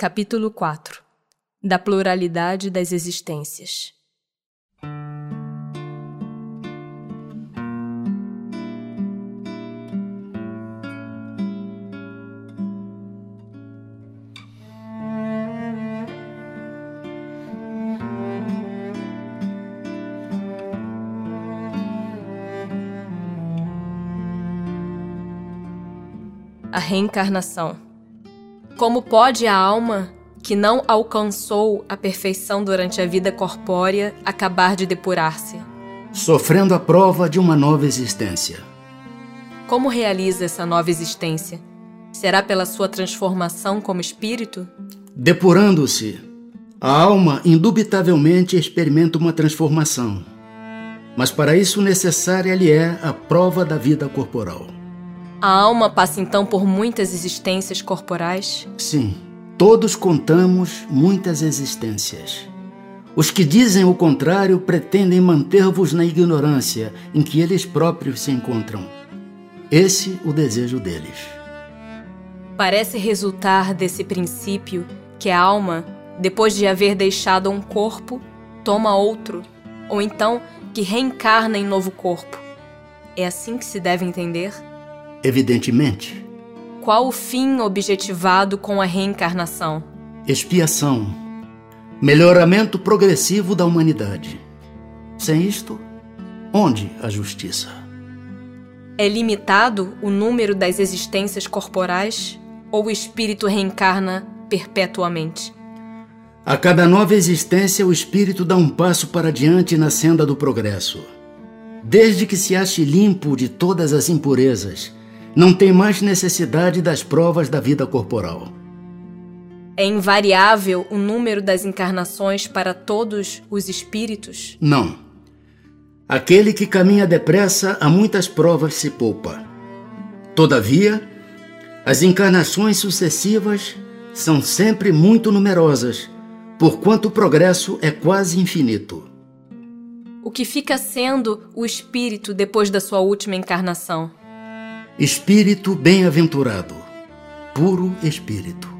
Capítulo 4 Da pluralidade das existências. A reencarnação como pode a alma, que não alcançou a perfeição durante a vida corpórea, acabar de depurar-se? Sofrendo a prova de uma nova existência. Como realiza essa nova existência? Será pela sua transformação como espírito? Depurando-se, a alma indubitavelmente experimenta uma transformação. Mas para isso necessária lhe é a prova da vida corporal. A alma passa então por muitas existências corporais? Sim, todos contamos muitas existências. Os que dizem o contrário pretendem manter-vos na ignorância em que eles próprios se encontram. Esse o desejo deles. Parece resultar desse princípio que a alma, depois de haver deixado um corpo, toma outro, ou então que reencarna em novo corpo. É assim que se deve entender? Evidentemente. Qual o fim objetivado com a reencarnação? Expiação. Melhoramento progressivo da humanidade. Sem isto, onde a justiça? É limitado o número das existências corporais ou o espírito reencarna perpetuamente? A cada nova existência, o espírito dá um passo para diante na senda do progresso. Desde que se ache limpo de todas as impurezas, não tem mais necessidade das provas da vida corporal. É invariável o número das encarnações para todos os espíritos? Não. Aquele que caminha depressa a muitas provas se poupa. Todavia, as encarnações sucessivas são sempre muito numerosas, porquanto o progresso é quase infinito. O que fica sendo o espírito depois da sua última encarnação? Espírito bem-aventurado, puro espírito.